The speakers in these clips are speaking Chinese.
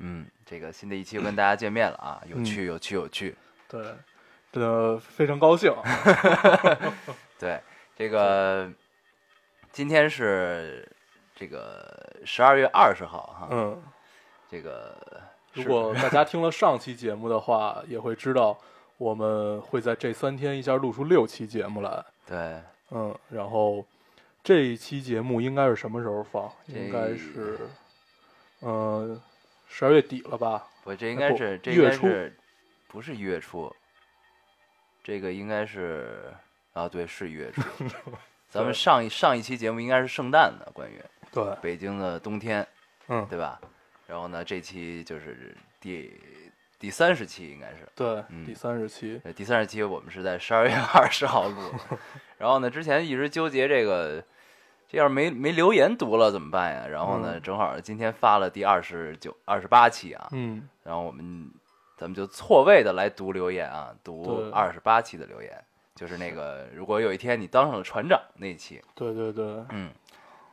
嗯，这个新的一期又跟大家见面了啊，有趣有趣有趣。对，真的非常高兴。对，这个今天是这个十二月二十号哈，嗯，这个如果大家听了上期节目的话，也会知道我们会在这三天一下录出六期节目来。对嗯，然后这一期节目应该是什么时候放？应该是，嗯，十二月底了吧？不这应该是这应月初该是不是一月初？这个应该是啊，对，是一月初。咱们上一上一期节目应该是圣诞的，关于对，北京的冬天，嗯，对吧？然后呢，这期就是第第三十期，应该是。对，嗯第三十期，呃第三十期我们是在十二月二十号录的，然后呢，之前一直纠结这个，这要是没没留言读了怎么办呀？然后呢，嗯。正好今天发了第二十九、二十八期啊，嗯，然后我们咱们就错位的来读留言啊，读对。二十八期的留言，就是那个如果有一天你当上了船长那一期，对对对，嗯，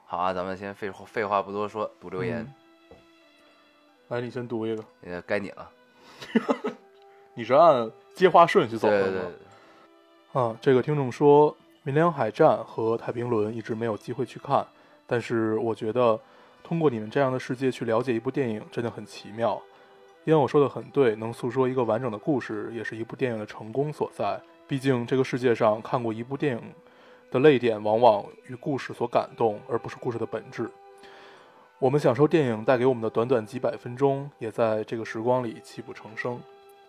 好啊，咱们先废话废话不多说，读留言，嗯。来，你先读一个，呃，该你了，你是按接话顺序走的吗？对对对，啊，这个听众说，《明良海战》和《太平轮》一直没有机会去看，但是我觉得通过你们这样的世界去了解一部电影真的很奇妙。因为我说的很对，能诉说一个完整的故事，也是一部电影的成功所在。毕竟这个世界上看过一部电影的泪点，往往与故事所感动，而不是故事的本质。我们享受电影带给我们的短短几百分钟，也在这个时光里泣不成声。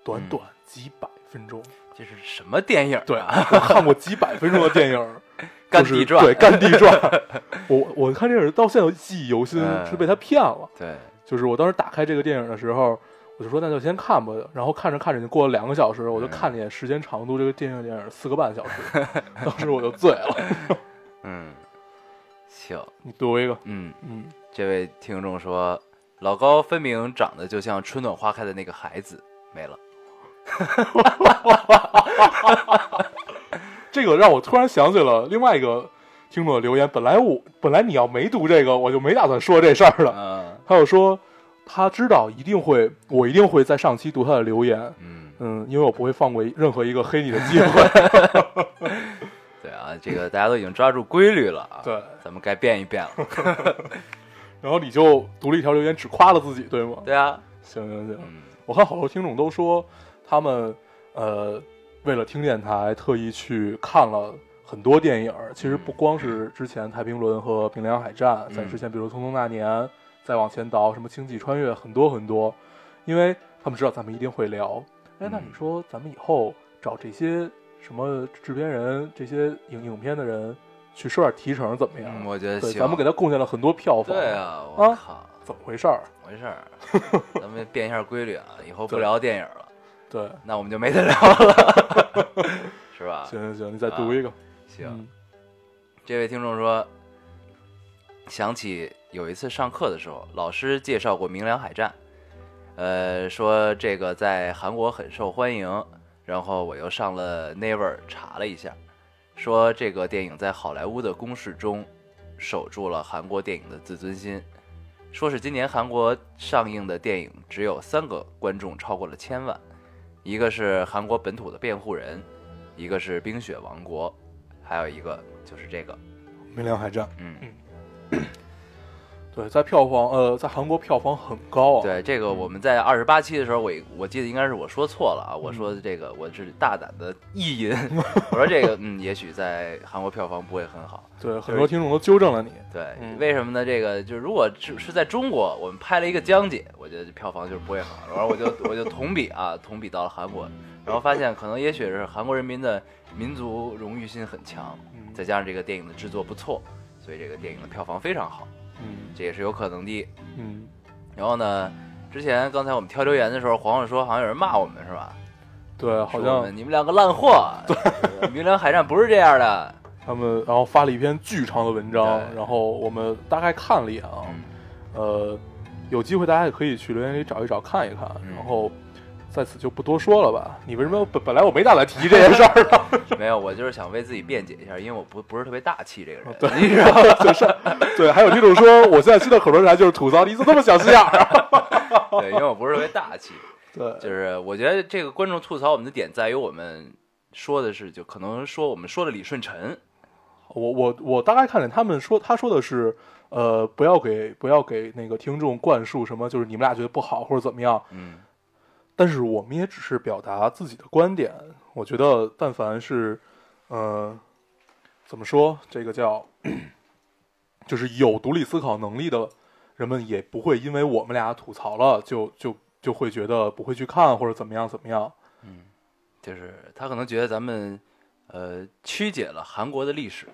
短短几百分钟，这是什么电影？对，我看过几百分钟的电影，《干就是地传》对《干地传》我我看电影到现在记忆犹新，嗯是被他骗了。对，就是我当时打开这个电影的时候，我就说那就先看吧。然后看着看着就过了两个小时，我就嗯看了一眼时间长度，这个电影电影四个半小时，当时我就醉了。嗯，行，你读一个，嗯。嗯，这位听众说，老高分明长得就像春暖花开的那个孩子，没了。这个让我突然想起了另外一个听众的留言。本来我本来你要没读这个，我就没打算说这事儿了。嗯他又说他知道一定会，我一定会在上期读他的留言。嗯，嗯，因为我不会放过任何一个黑你的机会。对啊，这个大家都已经抓住规律了啊，对，咱们该变一变了。然后你就读了一条留言，只夸了自己，对吗？对啊，行行行，嗯我看好多听众都说他们呃为了听电台特意去看了很多电影。其实不光是之前《太平轮》和《平凉海战》，在嗯之前比如《匆匆那年》，再往前倒什么《星际穿越》，很多很多，因为他们知道咱们一定会聊。哎，那嗯你说咱们以后找这些什么制片人、这些影影片的人去收点提成怎么样？嗯，我觉得对，行。咱们给他贡献了很多票房。对，啊，我啊靠，怎么回事儿？怎么回事儿，咱们 变一下规律啊，以后不聊电影了，对，那我们就没得聊了，是吧？行行行，你再读一个。行。嗯这位听众说，想起有一次上课的时候，老师介绍过《明良海战》，呃，说这个在韩国很受欢迎，然后我又上了 Never 查了一下，说这个电影在好莱坞的公式中守住了韩国电影的自尊心，说是今年韩国上映的电影只有三个观众超过了千万，一个是韩国本土的辩护人，一个是冰雪王国，还有一个就是这个，明良海战，嗯。对，在票房呃，在韩国票房很高啊。对这个，我们在二十八期的时候，我我记得应该是我说错了啊，我说这个我是大胆的意淫，我说这个嗯，也许在韩国票房不会很好。对，很多听众都纠正了你。对，嗯为什么呢？这个就是如果是是在中国，我们拍了一个江姐，我觉得票房就是不会好。然后我就我就同比啊，同比到了韩国，然后发现可能也许是韩国人民的民族荣誉心很强，嗯再加上这个电影的制作不错，所以这个电影的票房非常好，嗯。这也是有可能的。嗯。然后呢，之前刚才我们挑留言的时候，黄黄说好像有人骂我们是吧？对，好说我像们你们两个烂货。对，明良海战不是这样的。他们然后发了一篇巨长的文章，对。然后我们大概看了一眼啊，嗯。呃，有机会大家也可以去留言里找一找看一看，嗯。然后在此就不多说了吧。你为什么本本来我没打算提这件事儿呢？没有，我就是想为自己辩解一下，因为我不不是特别大气这个人，对 你知道吗？就是对，还有这种说我现在新的口头禅就是吐槽你怎么这么小心眼儿啊？对，因为我不是特别大气，对，就是我觉得这个观众吐槽我们的点在于我们说的是，就可能说我们说的李舜臣，我我我大概看见他们说，他说的是，呃，不要给不要给那个听众灌输什么，就是你们俩觉得不好或者怎么样。嗯但是我们也只是表达自己的观点。我觉得，但凡是，呃，怎么说，这个叫，就是有独立思考能力的人们，也不会因为我们俩吐槽了，就就就会觉得不会去看或者怎么样怎么样。就是他可能觉得咱们呃曲解了韩国的历史，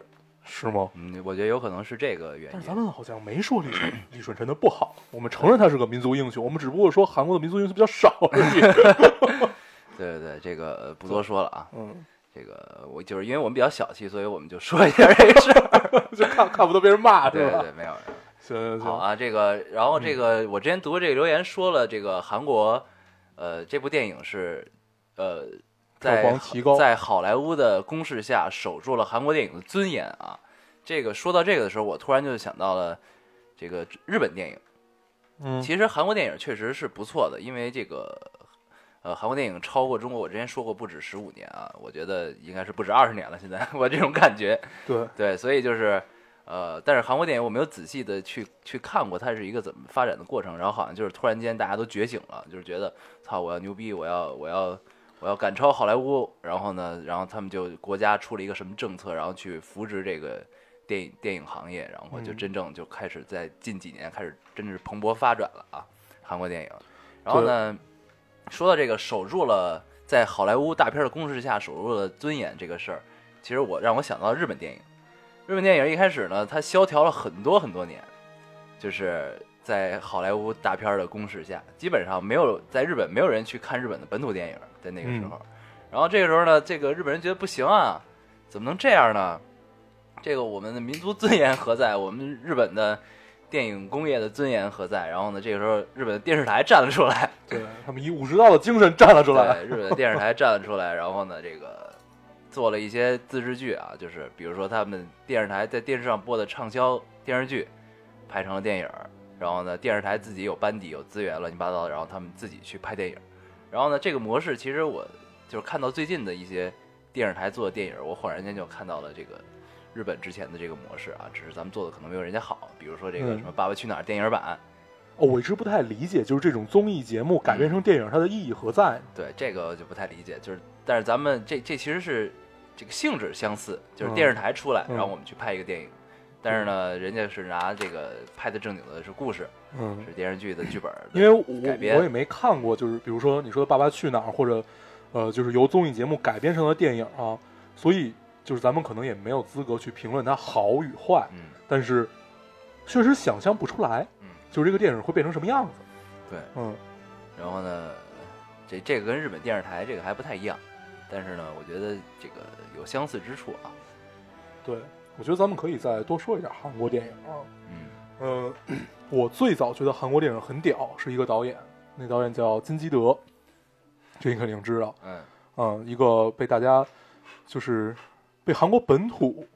是吗？嗯，我觉得有可能是这个原因但是因。咱们好像没说李舜 李舜臣的不好，我们承认他是个民族英雄，我们只不过说韩国的民族英雄比较少而已。对对对，这个呃不多说了啊。嗯，这个我就是因为我们比较小气，所以我们就说一下这个事儿。就看看不得别人骂是吧？对对对，没有。没有行行行，好啊，这个，然后这个，我之前读这个留言说了，这个韩国，呃，这部电影是，呃，在在好莱坞的攻势下守住了韩国电影的尊严啊。这个说到这个的时候，我突然就想到了这个日本电影。嗯，其实韩国电影确实是不错的，因为这个，呃，韩国电影超过中国，我之前说过不止十五年啊，我觉得应该是不止二十年了。现在 我这种感觉，对，对，所以就是，呃，但是韩国电影我没有仔细的去去看过它是一个怎么发展的过程，然后好像就是突然间大家都觉醒了，就是觉得操，我要牛逼，我要我要我要赶超好莱坞，然后呢，然后他们就国家出了一个什么政策，然后去扶植这个电影电影行业，然后就嗯真正就开始在近几年开始真是蓬勃发展了啊，韩国电影。然后呢，说到这个守住了在好莱坞大片的攻势下守住了尊严这个事儿，其实我让我想到日本电影。日本电影一开始呢，它萧条了很多很多年，就是在好莱坞大片的攻势下，基本上没有在日本没有人去看日本的本土电影，在那个时候。然后这个时候呢，这个日本人觉得不行啊，怎么能这样呢？这个我们的民族尊严何在？我们日本的电影工业的尊严何在？然后呢，这个时候日本的电视台站了出来，对他们以武士道的精神站了出来。对，日本的电视台站了出来，然后呢，这个做了一些自制剧啊，就是比如说他们电视台在电视上播的畅销电视剧，拍成了电影儿，然后呢，电视台自己有班底、有资源，乱七八糟的，然后他们自己去拍电影。然后呢，这个模式其实我就是看到最近的一些电视台做的电影，我恍然间就看到了这个日本之前的这个模式啊，只是咱们做的可能没有人家好，比如说这个嗯。什么《爸爸去哪儿》电影版，哦，我一直不太理解，就是这种综艺节目改编成电影，它的意义何在？对这个就不太理解，就是但是咱们这这其实是这个性质相似，就是嗯。电视台出来，嗯。然后我们去拍一个电影，但是呢，人家是拿这个拍的正经的是故事，嗯，是电视剧的剧本的，因为我我也没看过，就是比如说你说《爸爸去哪儿》，或者呃，就是由综艺节目改编成的电影啊，所以就是咱们可能也没有资格去评论它好与坏，嗯。但是确实想象不出来，嗯，就是这个电影会变成什么样子。对，嗯，然后呢，这这个跟日本电视台这个还不太一样，但是呢，我觉得这个有相似之处啊，对，我觉得咱们可以再多说一点韩国电影啊。嗯呃，我最早觉得韩国电影很屌，是一个导演，那导演叫金基德，这你肯定知道。嗯嗯，一个被大家就是被韩国本土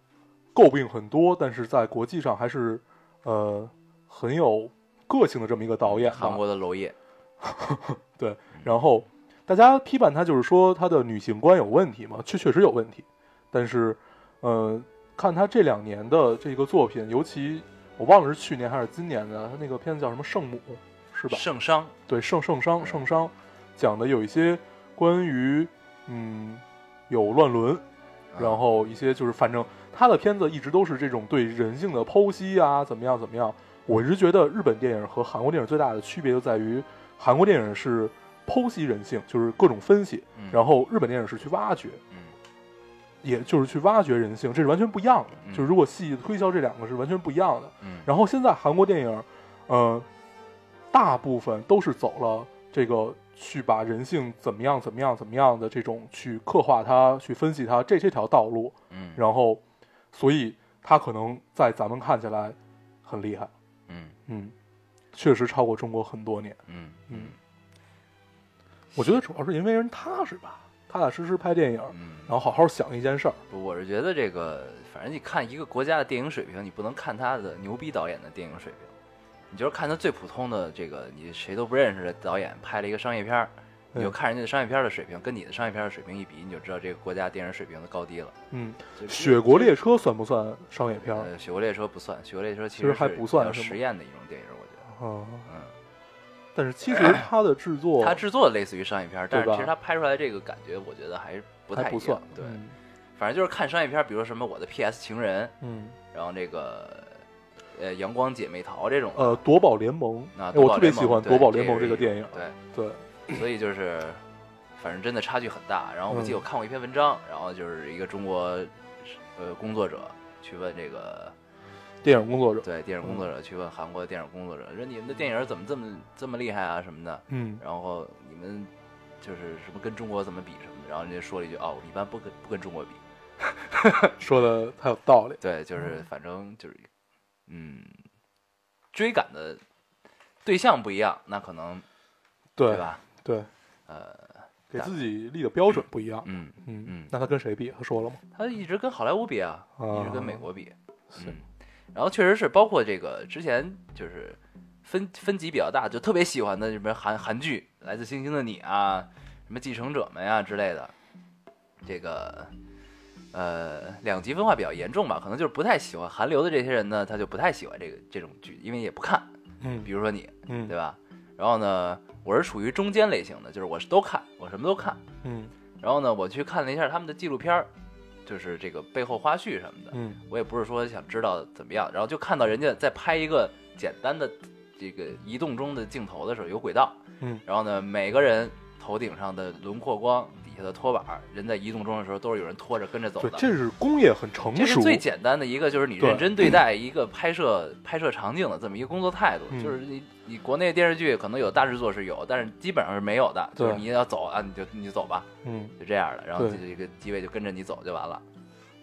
诟病很多，但是在国际上还是呃很有个性的这么一个导演。韩国的娄烨，对，然后大家批判他就是说他的女性观有问题嘛，确确实有问题，但是呃看他这两年的这个作品，尤其我忘了是去年还是今年的，他那个片子叫什么《圣母》是吧？圣商，对，圣圣商嗯圣商讲的有一些关于嗯有乱伦，啊然后一些就是反正他的片子一直都是这种对人性的剖析啊，怎么样怎么样。我一直觉得日本电影和韩国电影最大的区别就在于，韩国电影是剖析人性，就是各种分析，嗯然后日本电影是去挖掘，嗯也就是去挖掘人性，这是完全不一样的。嗯就是如果细推销这两个是完全不一样的。嗯，然后现在韩国电影，呃，大部分都是走了这个去把人性怎么样怎么样怎么样的这种去刻画它、去分析它这这条道路，嗯然后，所以它可能在咱们看起来很厉害，嗯嗯，确实超过中国很多年，嗯嗯，我觉得主要是因为人踏实吧，踏踏实实拍电影，嗯，然后好好想一件事儿，不我是觉得这个，反正你看一个国家的电影水平，你不能看他的牛逼导演的电影水平，你就是看他最普通的这个你谁都不认识的导演拍了一个商业片儿，你就嗯。看人家的商业片儿的水平，跟你的商业片儿的水平一比，你就知道这个国家电影水平的高低了。嗯，《雪国列车》算不算商业片雪国列车不算，雪国列车其其实还不算实验的一种电影，我觉得。嗯，嗯，但是其实它的制作 它制作类似于商业片儿，但是对其实它拍出来这个感觉，我觉得还是不太不算，对，嗯反正就是看商业片儿，比如说什么《我的 P.S. 情人》，嗯，然后这个呃《阳光姐妹淘》这种。呃，《夺宝联盟》啊，哎我特别喜欢《夺宝联盟》这这个电影，对，对，所以就是，反正真的差距很大。然后我记得嗯我看过一篇文章，然后就是一个中国呃工作者去问这个电影工作者，对电影工作者去问韩国的电影工作者，说你们的电影怎么这么这么厉害啊什么的，嗯。然后你们就是什么跟中国怎么比什么的，然后人家说了一句哦，我一般不跟不跟中国比，说的太有道理，对，就是反正就是嗯，追赶的对象不一样，那可能对吧？对，呃，给自己立的标准不一样，嗯，嗯嗯。那他跟谁比？他说了吗？他一直跟好莱坞比啊，一直跟美啊国比，行嗯，然后确实是包括这个之前就是分分级比较大，就特别喜欢的什么韩韩剧《来自星星的你》啊，什么《继承者们》呀之类的，这个呃两极分化比较严重吧，可能就是不太喜欢韩流的这些人呢，他就不太喜欢这个这种剧，因为也不看，嗯比如说你，嗯对吧？然后呢，我是属于中间类型的，就是我是都看，我什么都看。嗯然后呢，我去看了一下他们的纪录片儿，就是这个背后花絮什么的。嗯我也不是说想知道怎么样，然后就看到人家在拍一个简单的这个移动中的镜头的时候，有轨道，嗯然后呢，每个人头顶上的轮廓光，底下的拖板，人在移动中的时候都是有人拖着跟着走对，的。这是工业很成熟，这是最简单的一个，就是你认真对待一个拍摄拍摄场景的这么一个工作态度。嗯就是你你国内电视剧可能有大制作是有，但是基本上是没有的。就是对你要走啊，你就你就走吧，嗯，就这样的。然后对这个机位就跟着你走就完了。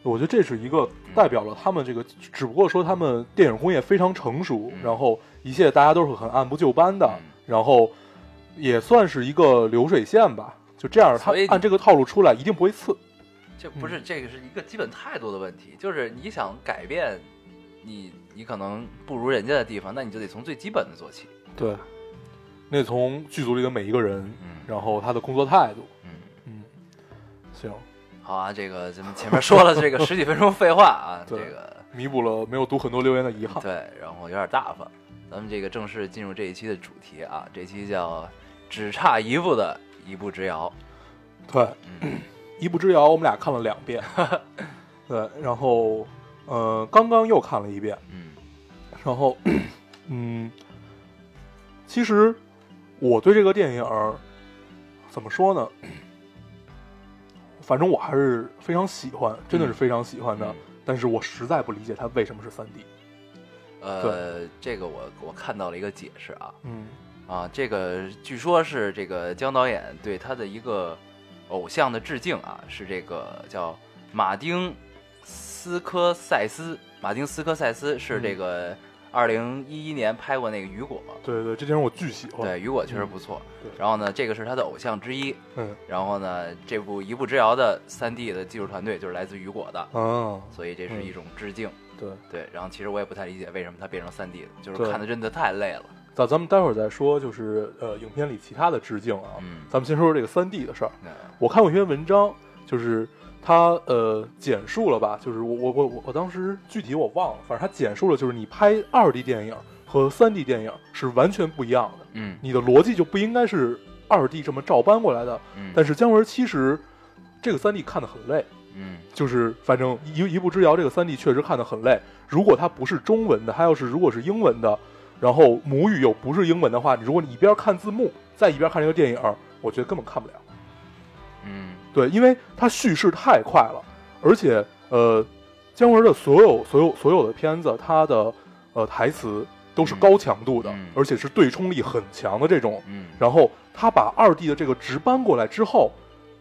我觉得这是一个代表了他们这个，只不过说他们电影工业非常成熟，嗯然后一切大家都是很按部就班的，嗯然后也算是一个流水线吧。就这样，他按这个套路出来，一定不会次。这不嗯是这个是一个基本态度的问题，就是你想改变你你可能不如人家的地方，那你就得从最基本的做起。对，那从剧组里的每一个人，嗯然后他的工作态度，嗯，嗯，行，好啊，这个咱们前面说了这个 十几分钟废话啊，这个弥补了没有读很多留言的遗憾。对，然后有点大发。咱们这个正式进入这一期的主题啊，这期叫只差一步的一步之遥。对，嗯一步之遥，我们俩看了两遍。对，然后呃，刚刚又看了一遍。嗯然后，嗯，其实我对这个电影儿怎么说呢？反正我还是非常喜欢，真的是非常喜欢的。嗯但是我实在不理解它为什么是三 D。呃，这个我我看到了一个解释啊嗯啊，这个据说是这个姜导演对他的一个偶像的致敬啊，是这个叫马丁斯科塞斯，马丁斯科塞斯是这个二零一一年拍过那个《雨果》，对对，这电影我巨喜欢。对，《雨果》确实不错。对然后呢，这个是他的偶像之一。嗯然后呢，这部《一步之遥》的三 D 的技术团队就是来自雨果的，嗯，所以这是一种致敬。对，对，然后其实我也不太理解为什么他变成三 D 的，就是看的真的太累了。咱咱们待会儿再说，就是呃，影片里其他的致敬啊。嗯，咱们先说说这个三 D 的事儿。那我看过一篇文章，就是他呃简述了吧，就是我我我我我当时具体我忘了，反正他简述了，就是你拍二 D 电影和三 D 电影是完全不一样的，嗯你的逻辑就不应该是二 D 这么照搬过来的。嗯，但是姜文其实这个三 D 看得很累，嗯就是反正一一步之遥这个三 D 确实看得很累。如果它不是中文的，它要是如果是英文的，然后母语又不是英文的话，如果你一边看字幕，再一边看这个电影，我觉得根本看不了。嗯对，因为它叙事太快了，而且呃，姜文的所有所有所有的片子，它的呃台词都是高强度的，嗯而且是对冲力很强的这种。嗯，然后他把二 D 的这个直搬过来之后，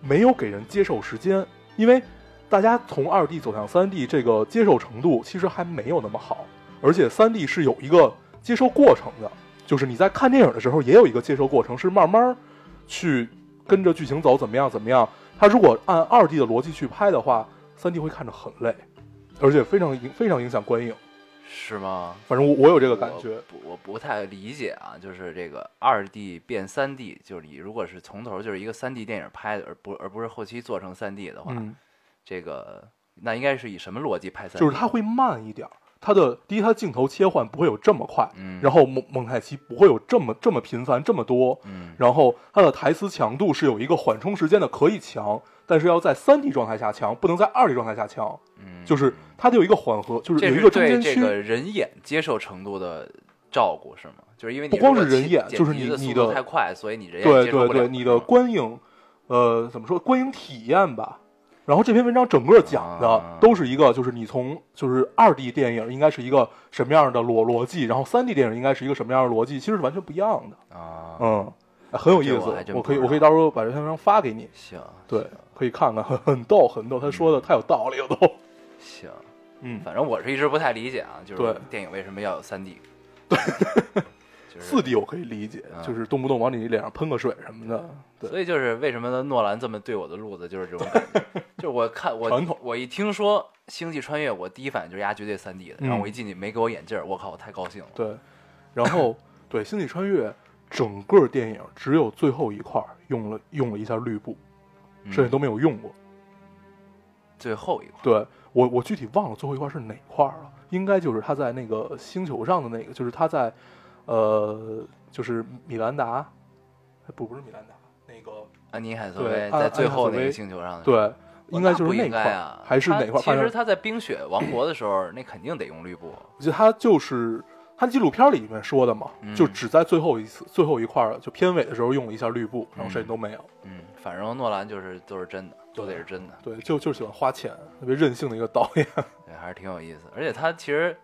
没有给人接受时间，因为大家从二 D 走向三 D 这个接受程度其实还没有那么好，而且三 D 是有一个接受过程的，就是你在看电影的时候也有一个接受过程，是慢慢去跟着剧情走，怎么样怎么样。他如果按二 D 的逻辑去拍的话，三 D 会看着很累，而且非常影非常影响观影。是吗？反正我我有这个感觉我，不我不太理解啊，就是这个二 D 变三 D，就是你如果是从头就是一个三 D 电影拍的，而不而不是后期做成三 D 的话，嗯，这个那应该是以什么逻辑拍三 D？就是它会慢一点儿，它的第一，它镜头切换不会有这么快，嗯，然后蒙蒙太奇不会有这么这么频繁这么多，嗯然后它的台词强度是有一个缓冲时间的，可以强，但是要在三 D 状态下强，不能在二 D 状态下强，嗯，就是它得有一个缓和，就是有一个中间区。对这个人眼接受程度的照顾是吗？就是因为你不光是人眼就是你你的太快，所以你人眼对对对，你的观影，呃，怎么说？观影体验吧。然后这篇文章整个讲的啊。都是一个，就是你从就是二 D 电影应该是一个什么样的逻逻辑，然后三 D 电影应该是一个什么样的逻辑，其实是完全不一样的。啊，嗯，哎很有意思我可以我可以到时候把这篇文章发给你，行，对，可以看看，很很逗很逗，他说的太有道理了都。行，嗯，反正我是一直不太理解啊，就是对。电影为什么要有三 D？对，就 是四 D 我可以理解，啊就是动不动往你脸上喷个水什么的，对，所以就是为什么诺兰这么对我的路子，就是这种感觉。就是我看我传统我一听说《星际穿越》，我第一反应就是压绝对三 D 的，嗯然后我一进去没给我眼镜儿，我靠，我太高兴了。对，然后对《星际穿越》整个电影只有最后一块用了用了一下绿布，嗯剩下都没有用过。最后一块，对我我具体忘了最后一块是哪块了，应该就是他在那个星球上的那个，就是他在呃就是米兰达，哎不不是米兰达，那个安妮海瑟薇在最后那个星球上的，对，应该就是不那块啊，还是哪块其实他在冰雪王国的时候，那肯定得用绿布。我记得他就是他纪录片里面说的嘛，嗯就只在最后一次最后一块儿，就片尾的时候用了一下绿布，然后剩下都没有。嗯，反正诺兰就是都是真的，都得是真的，对，就就是喜欢花钱，特别任性的一个导演。对，还是挺有意思。而且他其实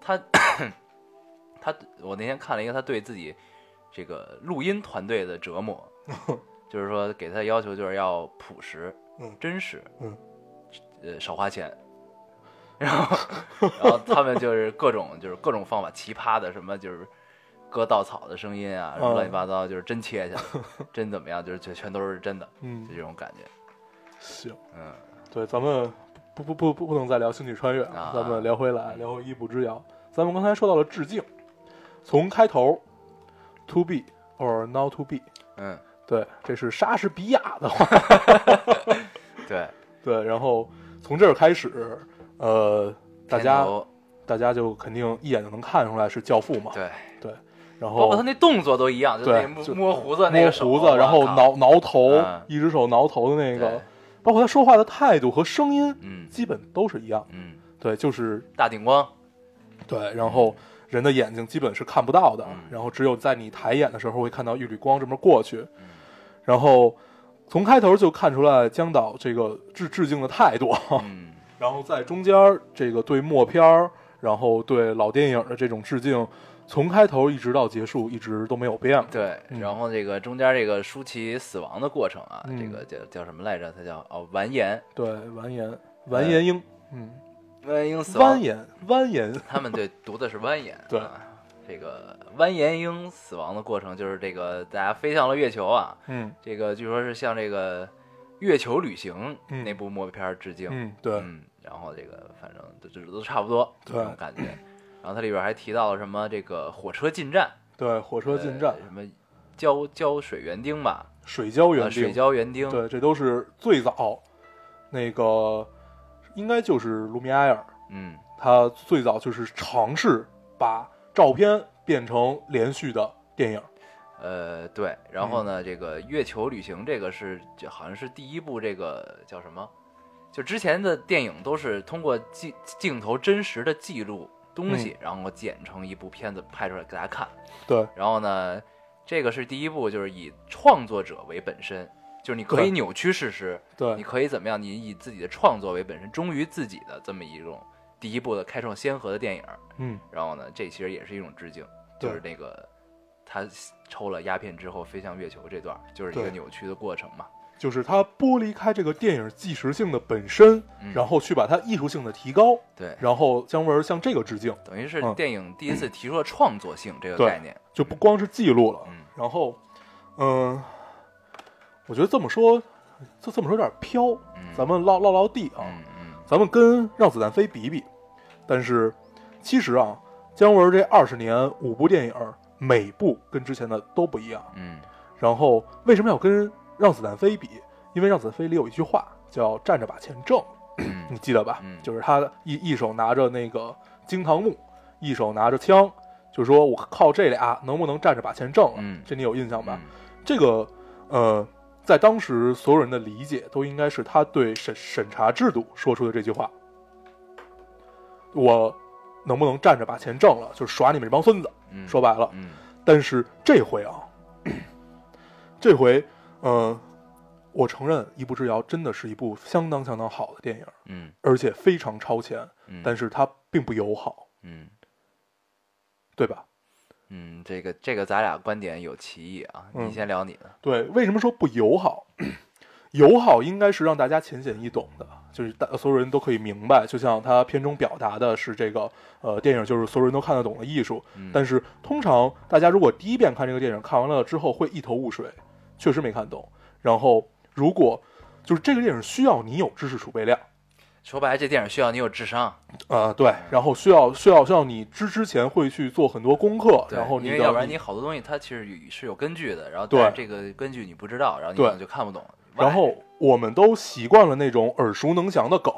他 他，我那天看了一个他对自己这个录音团队的折磨，就是说给他的要求就是要朴实、嗯真实，嗯，呃，少花钱。然后，然后他们就是各种就是各种方法，奇葩的什么就是割稻草的声音啊，什么嗯乱七八糟，就是真切下来，真怎么样，就是全全都是真的，嗯就，这种感觉。行，嗯，对，咱们不不不不不能再聊星际穿越了，啊咱们聊回来，聊回一步之遥。咱们刚才说到了致敬，从开头 to be or not to be，嗯，对，这是莎士比亚的话，对，对，然后从这儿开始，呃，大家大家就肯定一眼就能看出来是教父嘛，对。对，然后包括他那动作都一样，就对那摸就摸胡子那个手，胡子，然后挠挠头嗯，一只手挠头的那个，包括他说话的态度和声音，嗯基本都是一样。嗯，对，就是大顶光，对，然后人的眼睛基本是看不到的嗯，然后只有在你抬眼的时候会看到一缕光这么过去。嗯，然后从开头就看出来江导这个致致敬的态度，嗯。然后在中间这个对默片儿，然后对老电影的这种致敬，从开头一直到结束一直都没有变。对，嗯。然后这个中间这个舒淇死亡的过程啊，嗯。这个叫叫什么来着？他叫哦完颜，对，完颜完颜英，嗯，完颜英死亡。蜿蜒蜿蜒，他们对读的是蜿蜒，对。啊。这个蜿蜒鹰死亡的过程就是这个大家飞向了月球啊，嗯。这个据说是向这个月球旅行嗯。那部默片儿致敬，嗯，对，嗯，然后这个反正都都都差不多对。这种感觉。然后它里边还提到了什么这个火车进站，对，火车进站。呃，什么胶胶水园丁吧，水胶园呃，水丁，胶园丁，对，这都是最早那个应该就是卢米埃尔，嗯他最早就是尝试把照片变成连续的电影。呃对，然后呢，这个月球旅行这个是就好像是第一部这个叫什么？就之前的电影都是通过镜镜头真实的记录东西，然后剪成一部片子拍出来给大家看。对，然后呢，这个是第一部，就是以创作者为本身，就是你可以扭曲事实，对你，可以怎么样？你以自己的创作为本身，忠于自己的这么一种第一部的开创先河的电影。嗯，然后呢，这其实也是一种致敬，就是那个他抽了鸦片之后飞向月球这段，就是一个扭曲的过程嘛。就是他剥离开这个电影纪实性的本身，嗯然后去把它艺术性的提高，对，然后姜文向这个致敬，等于是嗯电影第一次提出了创作性这个概念。就不光是记录了，嗯然后，嗯、我觉得这么说，这这么说有点飘，嗯，咱们唠唠唠地啊，咱们跟《让子弹飞》比比，但是其实啊，姜文这二十年五部电影，每部跟之前的都不一样。嗯然后为什么要跟《让子弹飞》比？因为《让子弹飞》里有一句话叫“站着把钱挣”，嗯你记得吧？嗯就是他一一手拿着那个惊堂木，一手拿着枪，就说我靠这俩能不能站着把钱挣了？嗯这你有印象吧？嗯这个呃，在当时所有人的理解都应该是他对审审查制度说出的这句话：我能不能站着把钱挣了？就是耍你们这帮孙子。嗯，说白了，嗯但是这回啊，这回，呃，我承认《一步之遥》真的是一部相当相当好的电影，嗯而且非常超前，嗯，但是它并不友好，嗯对吧？嗯，这个这个咱俩观点有歧义啊，嗯你先聊你的。对，为什么说不友好？友好应该是让大家浅显易懂的，就是大所有人都可以明白。就像他片中表达的是这个，呃，电影就是所有人都看得懂的艺术。嗯但是通常大家如果第一遍看这个电影，看完了之后会一头雾水，确实没看懂。然后如果就是这个电影需要你有知识储备量，说白了，这电影需要你有智商，啊，对，然后需要需要需要你之之前会去做很多功课，对然后你因为要不然你好多东西它其实有是有根据的，然后对但是这个根据你不知道，然后你可能就看不懂。然后我们都习惯了那种耳熟能详的梗，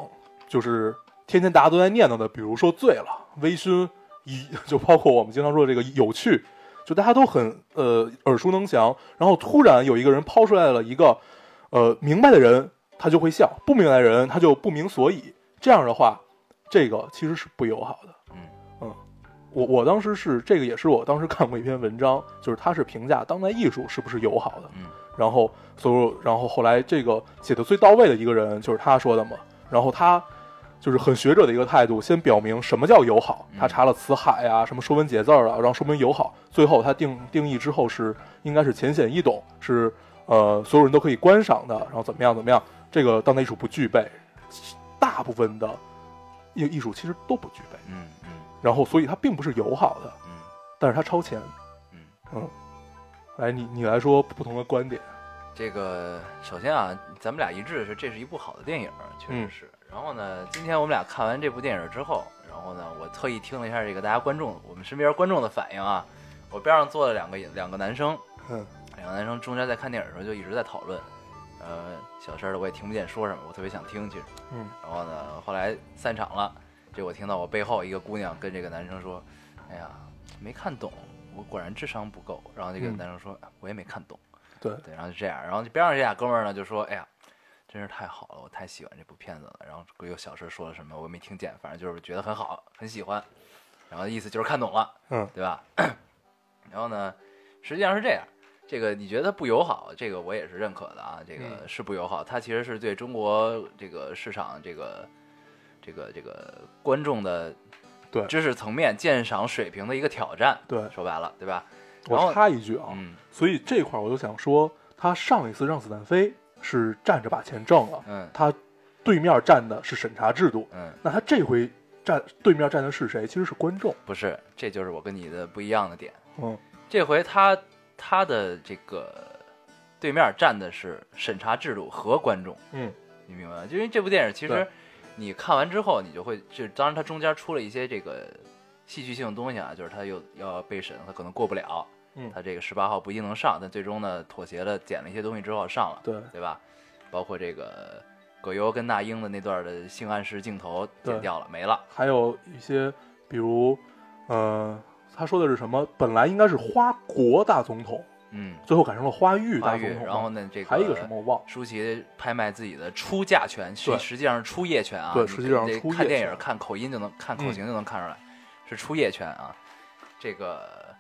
就是天天大家都在念叨的，比如说醉了、微醺，一 就包括我们经常说的这个有趣，就大家都很呃耳熟能详。然后突然有一个人抛出来了一个呃明白的人，他就会笑；不明白的人，他就不明所以。这样的话，这个其实是不友好的。嗯我我当时是这个，也是我当时看过一篇文章，就是他是评价当代艺术是不是友好的。嗯然后所有，然后后来这个写的最到位的一个人就是他说的嘛。然后他就是很学者的一个态度，先表明什么叫友好，嗯他查了词海啊、什么说文解字儿啊，然后说明友好。最后他定定义之后是应该是浅显易懂，是呃所有人都可以观赏的，然后怎么样怎么样。这个当代艺术不具备，大部分的艺艺术其实都不具备。嗯嗯然后所以它并不是友好的，嗯但是它超前。嗯，嗯，来你你来说不同的观点。这个首先啊，咱们俩一致是这是一部好的电影，确实嗯是。然后呢，今天我们俩看完这部电影之后，然后呢，我特意听了一下这个大家观众，我们身边观众的反应啊。我边上坐了两个两个男生，嗯两个男生中间在看电影的时候就一直在讨论，呃，小声的我也听不见说什么，我特别想听，其实。嗯然后呢，后来散场了，这我听到我背后一个姑娘跟这个男生说：“哎呀，没看懂，我果然智商不够。”然后这个嗯男生说：“我也没看懂。”对对，然后就这样，然后边上这俩哥们儿呢就说：“哎呀，真是太好了，我太喜欢这部片子了。”然后又小声说了什么，我也没听见，反正就是觉得很好，很喜欢。然后意思就是看懂了，嗯对吧？然后呢，实际上是这样，这个你觉得不友好，这个我也是认可的啊，这个嗯是不友好，它其实是对中国这个市场这个这个这个观众的对知识层面鉴赏水平的一个挑战。对，说白了，对吧？我插一句啊，嗯所以这块儿我就想说，他上一次让子弹飞是站着把钱挣了，嗯他对面站的是审查制度，嗯，那他这回站对面站的是谁？其实是观众。不是，这就是我跟你的不一样的点。嗯这回他他的这个对面站的是审查制度和观众，嗯你明白吗？就因为这部电影其实你看完之后，你就会就当然它中间出了一些这个戏剧性的东西啊，就是他又要被审，他可能过不了，嗯他这个十八号不一定能上，但最终呢妥协了，剪了一些东西之后上了，对对吧？包括这个葛优跟那英的那段的性暗示镜头剪掉了，没了。还有一些，比如，呃，他说的是什么？本来应该是花国大总统，嗯，最后改成了花玉，大总统。然后呢，这个还有一个什么我忘了。舒淇拍卖自己的出价权，实实际上是出业权啊。对实际上这出业看电影看口音就能看口嗯型就能看出来，是出业权啊。这个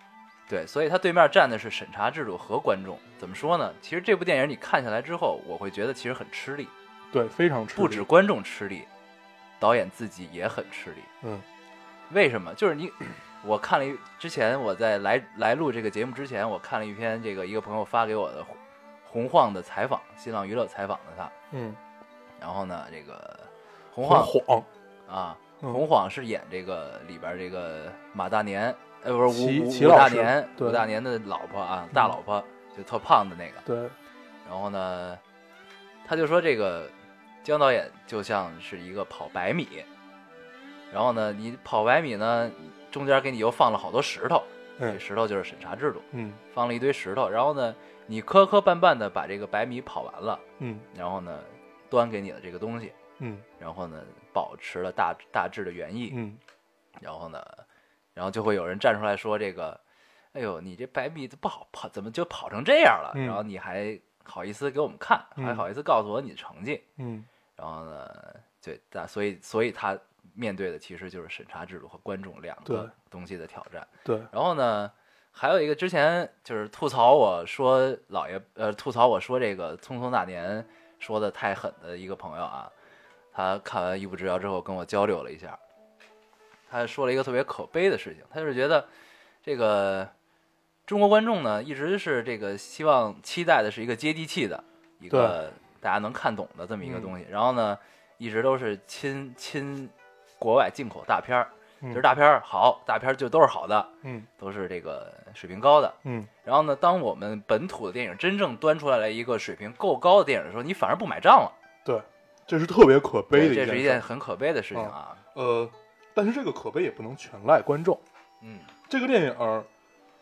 对，所以他对面站的是审查制度和观众。怎么说呢？其实这部电影你看下来之后，我会觉得其实很吃力，对，非常吃力不止观众吃力，导演自己也很吃力。嗯为什么？就是你，我看了一之前我在来来录这个节目之前，我看了一篇这个一个朋友发给我的洪晃的采访，新浪娱乐采访的他。嗯，然后呢，这个洪很晃晃，啊，嗯。洪晃是演这个里边这个马大年，呃，不是齐吴吴吴齐老师大年，对吴大年的老婆啊，大老婆就特胖的那个。对，然后呢，他就说这个姜导演就像是一个跑百米，然后呢，你跑百米呢，中间给你又放了好多石头，这嗯石头就是审查制度，嗯。放了一堆石头，然后呢，你磕磕绊绊的把这个百米跑完了，嗯。然后呢，端给你的这个东西，嗯。然后呢，保持了大大致的原意，嗯。然后呢，然后就会有人站出来说这个，哎呦，你这百米不好跑，怎么就跑成这样了？嗯。然后你还好意思给我们看，嗯。还好意思告诉我你的成绩？嗯。然后呢，对，但所以所以他面对的其实就是审查制度和观众两个东西的挑战。对，然后呢，还有一个之前就是吐槽我说老爷，呃，吐槽我说这个《匆匆那年》说的太狠的一个朋友啊，他看完《一步之遥》之后跟我交流了一下，他说了一个特别可悲的事情，他就是觉得这个中国观众呢，一直是这个希望期待的是一个接地气的一个大家能看懂的这么一个东西，然后呢，一直都是亲亲国外进口大片儿，嗯就是大片儿好，大片儿就都是好的，嗯都是这个水平高的。嗯然后呢，当我们本土的电影真正端出来了一个水平够高的电影的时候，你反而不买账了，对，这是特别可悲的这是一。件很可悲的事情啊。呃，但是这个可悲也不能全赖观众。嗯这个电影儿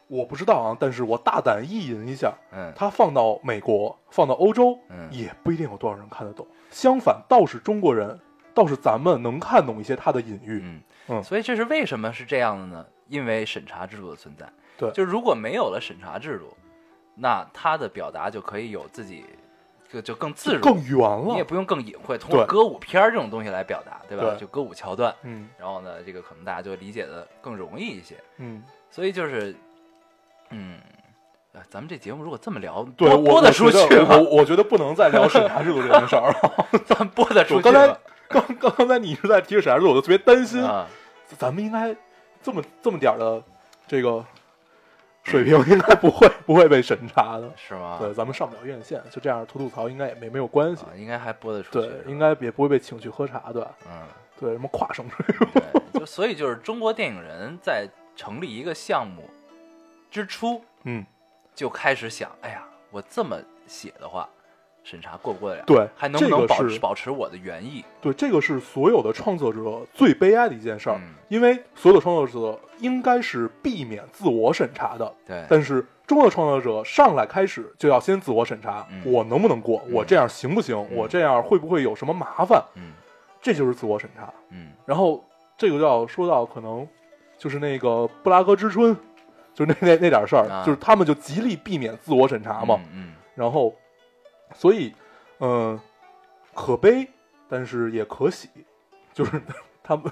我不知道啊，但是我大胆意淫一下，嗯它放到美国，放到欧洲，嗯也不一定有多少人看得懂。相反，倒是中国人，倒是咱们能看懂一些它的隐喻。嗯嗯所以这是为什么是这样的呢？因为审查制度的存在。对就如果没有了审查制度，那他的表达就可以有自己就就更自如，更圆了。你也不用更隐晦，通过歌舞片儿这种东西来表达，对吧？对就歌舞桥段，嗯然后呢，这个可能大家就理解的更容易一些。嗯，所以就是，嗯，呃，咱们这节目如果这么聊，对，播得出去我？我我觉得不能再聊审查制度这件事儿了。咱播得出去我刚才吗？刚 刚刚才你是在提审查制度，我就特别担心，啊，咱们应该这么这么点儿的这个水平，应该不会 不会被审查的。是吗？对，咱们上不了院线，就这样吐吐槽应该也没没有关系。啊，应该还播得出去。对，应该也不会被请去喝茶，对吧？嗯，对，什么跨省税，对，就 所以就是中国电影人在成立一个项目之初嗯，就开始想，哎呀，我这么写的话，审查过不过得了？对，还能不能保持这个保持我的原意？对，这个是所有的创作者最悲哀的一件事儿，嗯因为所有的创作者应该是避免自我审查的，对，但是中国的创作者上来开始就要先自我审查，嗯我能不能过？嗯我这样行不行？我这样会不会有什么麻烦？嗯这就是自我审查。嗯然后这个就要说到可能就是那个布拉格之春，就是那那那点事儿，啊就是他们就极力避免自我审查嘛。嗯然后，所以，嗯、可悲，但是也可喜，就是他们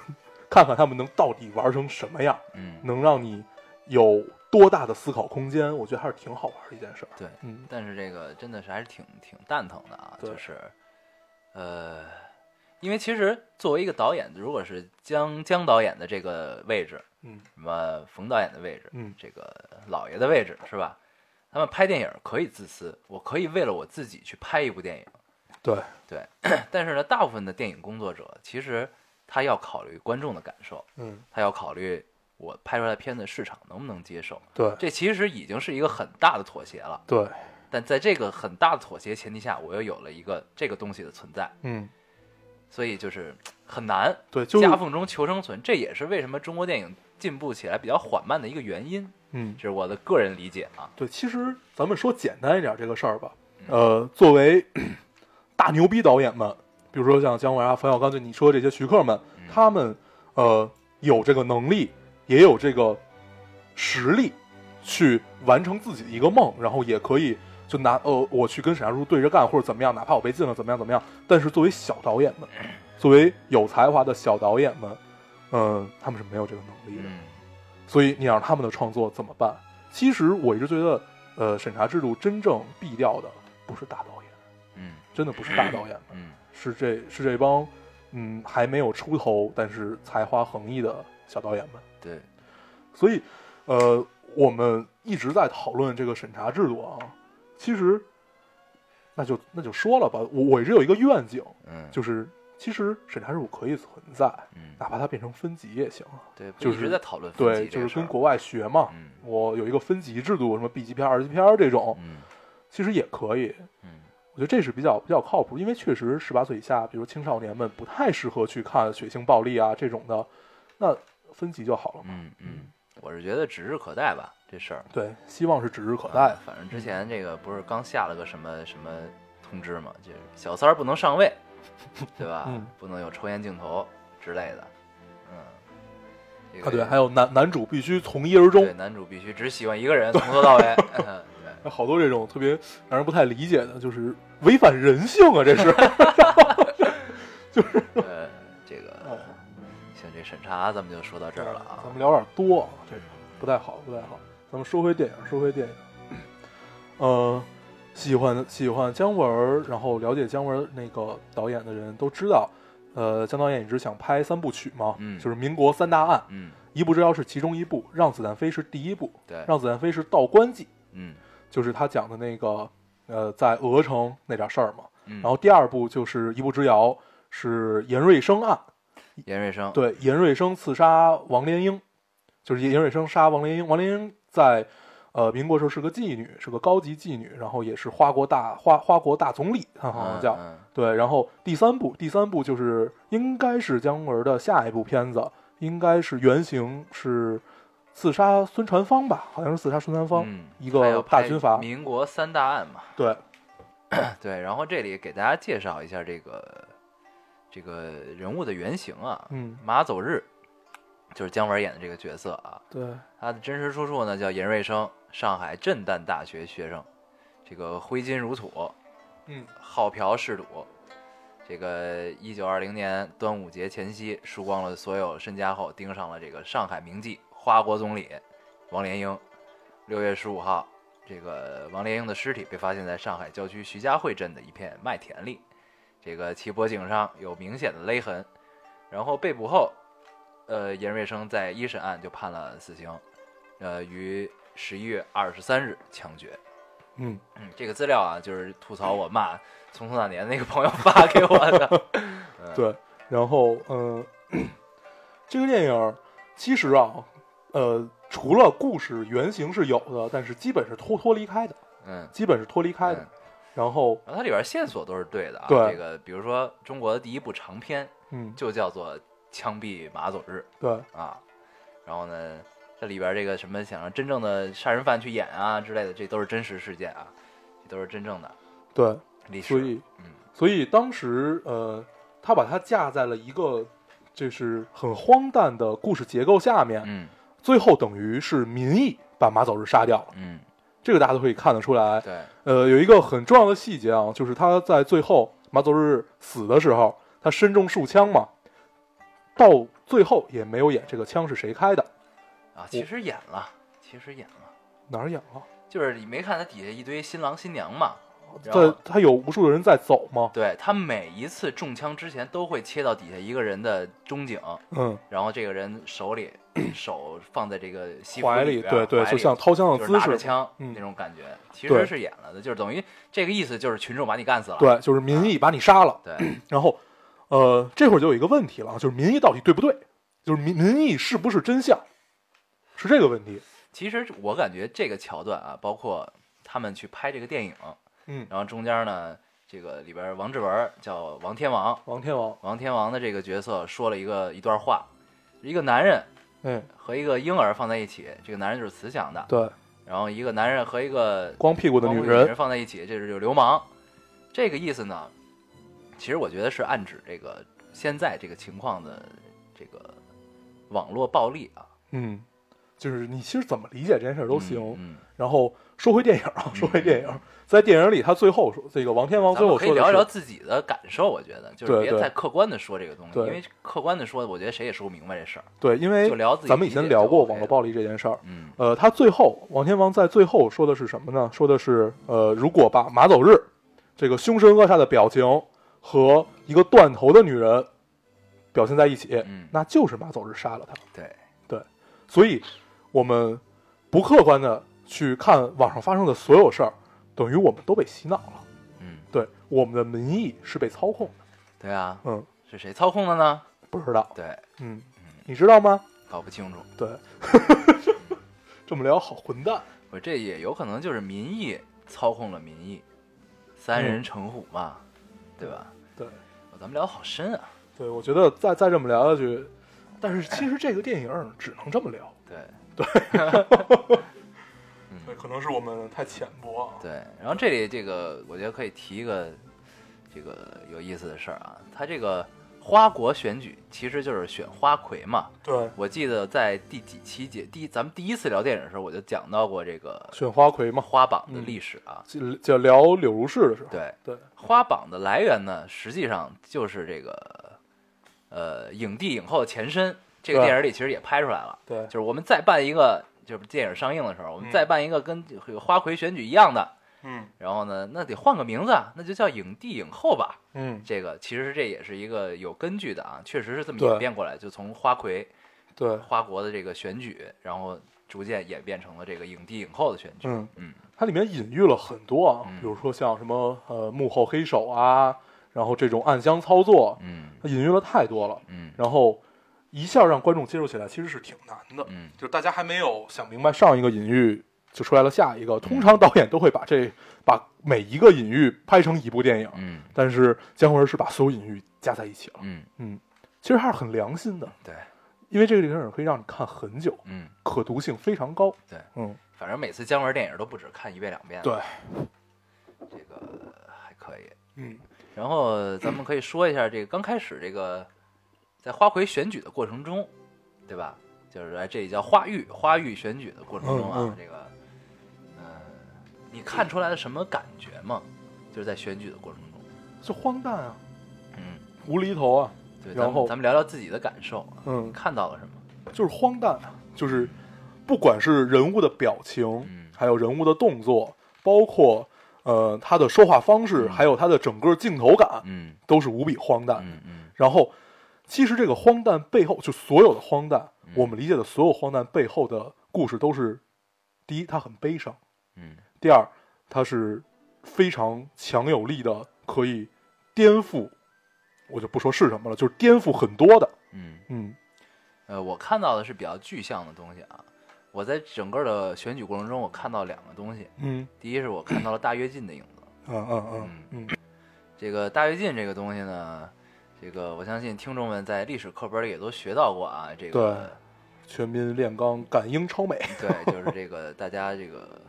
看看他们能到底玩成什么样，嗯嗯，能让你有多大的思考空间，我觉得还是挺好玩的一件事儿。对。嗯，但是这个真的是还是挺挺蛋疼的啊，就是，呃，因为其实作为一个导演，如果是姜姜导演的这个位置，嗯什么冯导演的位置，嗯这个老爷的位置是吧？他们拍电影可以自私，我可以为了我自己去拍一部电影，对，对。但是呢，大部分的电影工作者其实他要考虑观众的感受，嗯他要考虑我拍出来的片子市场能不能接受，对这其实已经是一个很大的妥协了。对，但在这个很大的妥协前提下，我又有了一个这个东西的存在，嗯所以就是很难，对，就是夹缝中求生存。这也是为什么中国电影进步起来比较缓慢的一个原因，嗯这是我的个人理解啊。对，其实咱们说简单一点这个事儿吧，嗯呃，作为 大牛逼导演们，比如说像姜文啊、冯小刚，就你说的这些徐克们，嗯他们呃有这个能力，也有这个实力去完成自己的一个梦，然后也可以就拿呃我去跟沈阳叔对着干，或者怎么样，哪怕我被禁了怎么样怎么样。但是作为小导演们，作为有才华的小导演们，嗯、他们是没有这个能力的。嗯所以你让他们的创作怎么办？其实我一直觉得，呃，审查制度真正毙掉的不是大导演，嗯真的不是大导演们，嗯是这是这帮嗯还没有出头，但是才华横溢的小导演们。对，所以，呃，我们一直在讨论这个审查制度啊，其实，那就那就说了吧，我我一直有一个愿景，嗯，就是其实审查制度可以存在，嗯，哪怕它变成分级也行啊。对，就是一直在讨论分对，就是跟国外学嘛，嗯我有一个分级制度，什么 B 级片、二级片这种，嗯其实也可以。嗯我觉得这是比较比较靠谱，因为确实十八岁以下，比如青少年们不太适合去看血腥暴力啊这种的，那分级就好了嘛。嗯嗯，我是觉得指日可待吧，这事儿。对，希望是指日可啊待。反正之前这个不是刚下了个什么什么通知嘛，就是小三儿不能上位，对吧？嗯不能有抽烟镜头之类的。嗯，这个啊，对，还有男男主必须从一而终对，男主必须只喜欢一个人，从头到尾。嗯对，好多这种特别让人不太理解的，就是违反人性啊，这是。呃，这个哦行，这审查咱们就说到这儿了啊咱。们聊点多，这个不太好，不太好。咱们说回电影，说回电影。呃，喜欢喜欢姜文，然后了解姜文那个导演的人都知道，呃，姜导演一直想拍三部曲嘛，嗯就是民国三大案，嗯，一步之遥是其中一部，让子弹飞是第一部，对，让子弹飞是道观记，嗯就是他讲的那个呃在鹅城那点事儿嘛。嗯。然后第二部就是一步之遥，是严瑞生案，严瑞生，对，严瑞生刺杀王连英，就是严瑞生杀王连英。王连英在呃民国时候是个妓女，是个高级妓女，然后也是花国大花花国大总理，他好像叫、嗯对。然后第三部，第三部就是应该是姜文的下一部片子，应该是原型是刺杀孙传芳吧，好像是刺杀孙传芳，嗯一个大军阀。民国三大案嘛。对，对，然后这里给大家介绍一下这个这个人物的原型啊，嗯，马走日就是姜文演的这个角色啊，对，他的真实出处呢叫严瑞生，上海震旦大学学生，这个挥金如土，嗯，好嫖嗜赌。这个一九二零年端午节前夕，输光了所有身家后，盯上了这个上海名妓花国总理王连英。六月十五号，这个王连英的尸体被发现在上海郊区徐家汇镇的一片麦田里，这个其脖颈上有明显的勒痕。然后被捕后，呃，严瑞生在一审案就判了死刑，呃，于十一月二十三日枪决。嗯，嗯，这个资料啊，就是吐槽我骂《匆匆那年》那个朋友发给我的。嗯，对，然后嗯、呃，这个电影其实啊，呃，除了故事原型是有的，但是基本是脱脱离开的，嗯，基本是脱离开的。嗯然后，然后它里边线索都是对的啊。对这个比如说中国的第一部长篇嗯，就叫做《枪毙马佐日对，》啊，然后呢，这里边这个什么想让真正的杀人犯去演啊之类的，这都是真实事件啊，这都是真正的对，历史。所以，嗯所以当时呃，他把它架在了一个就是很荒诞的故事结构下面，嗯最后等于是民意把马走日杀掉了，嗯，这个大家都可以看得出来。对，呃，有一个很重要的细节啊，就是他在最后马走日死的时候，他身中数枪嘛，到最后也没有演这个枪是谁开的，啊，其实演了，其实演了，哪儿演了？就是你没看他底下一堆新郎新娘嘛？然在后他有无数的人在走吗？对他每一次中枪之前都会切到底下一个人的中景，嗯，然后这个人手里手放在这个西服怀里，边对对，怀里就像掏枪的就是姿势，拿着枪嗯那种感觉，其对实是演了的，就是等于这个意思，就是群众把你干死了。对，就是民意把你杀了。对，然后，呃，这会儿就有一个问题了，就是民意到底对不对？就是民民意是不是真相？是这个问题。其实我感觉这个桥段啊，包括他们去拍这个电影，嗯，然后中间呢，这个里边王志文叫王天王，王天王，王天王的这个角色说了一个一段话，一个男人嗯，和一个婴儿放在一起，这个男人就是慈祥的，对，然后一个男人和一个光屁股的女人放在一起，这是就流氓。这个意思呢，其实我觉得是暗指这个现在这个情况的这个网络暴力啊，嗯，就是你其实怎么理解这件事儿都行。嗯，然后说回电影啊，说回电影，在电影里他最后说，这个王天王最后说的可以聊一聊，自己的感受，我觉得就是别对对太客观的说这个东西，因为客观的说，我觉得谁也说不明白这事儿。对，因为咱们以前聊过网络暴力这件事儿。嗯呃，他最后王天王在最后说的是什么呢？说的是，呃，如果把马走日这个凶神恶煞的表情和一个断头的女人表现在一起，嗯那就是马走日杀了他。对，所以，我们不客观的去看网上发生的所有事儿，等于我们都被洗脑了。嗯，对，我们的民意是被操控的。对啊，嗯，是谁操控的呢？不知道。对，嗯，你知道吗？搞不清楚。对，这么聊好混蛋。我这也有可能就是民意操控了民意，三人成虎嘛，对吧？对，咱们聊得好深啊。对，我觉得再再这么聊下去，但是其实这个电影只能这么聊。对对，可能是我们太浅薄啊。对，然后这里这个我觉得可以提一个这个有意思的事儿啊，他这个花国选举其实就是选花魁嘛。对，我记得在第几期节第咱们第一次聊电影的时候，我就讲到过这个选花魁嘛，花榜的历史啊。就就聊柳如是的时候。对，对，花榜的来源呢，实际上就是这个呃影帝影后的前身。这个电影里其实也拍出来了，对。就是我们再办一个，就是电影上映的时候，我们嗯。再办一个跟这个花魁选举一样的，嗯。然后呢，那得换个名字啊，那就叫影帝影后吧。嗯，这个其实这也是一个有根据的啊，确实是这么演变过来，就从花魁对，花国的这个选举，然后逐渐演变成了这个影帝影后的选举。嗯嗯。它里面隐喻了很多啊，嗯。比如说像什么呃幕后黑手啊，然后这种暗箱操作，嗯。它隐喻了太多了。嗯。然后一下让观众接受起来，其实是挺难的。嗯就是大家还没有想明白上一个隐喻，就出来了下一个。通常导演都会把这把每一个隐喻拍成一部电影，嗯但是姜文是把所有隐喻加在一起了。嗯，嗯，其实还是很良心的，对，因为这个电影可以让你看很久，嗯，可读性非常高。对，嗯，反正每次姜文电影都不止看一遍两遍。对，这个还可以。嗯然后咱们可以说一下这个刚开始这个在花魁选举的过程中，对吧？就是哎这也叫花玉，花玉选举的过程中啊，嗯嗯这个，呃，你看出来了什么感觉吗？就是在选举的过程中，就荒诞啊，嗯，无厘头啊，对，然后咱们咱们聊聊自己的感受，嗯，看到了什么？就是荒诞啊，就是不管是人物的表情，嗯还有人物的动作，包括呃他的说话方式，嗯还有他的整个镜头感，嗯都是无比荒诞的。嗯嗯然后，其实这个荒诞背后，就所有的荒诞，嗯我们理解的所有荒诞背后的故事都是：第一，它很悲伤；嗯第二，它是非常强有力的，可以颠覆。我就不说是什么了，就是颠覆很多的。嗯，嗯呃，我看到的是比较具象的东西啊。我在整个的选举过程中，我看到两个东西。嗯第一是我看到了大跃进的影子。嗯嗯嗯嗯这个大跃进这个东西呢，这个我相信听众们在历史课本里也都学到过啊。这个全民炼钢，感应超美。对，就是这个大家这个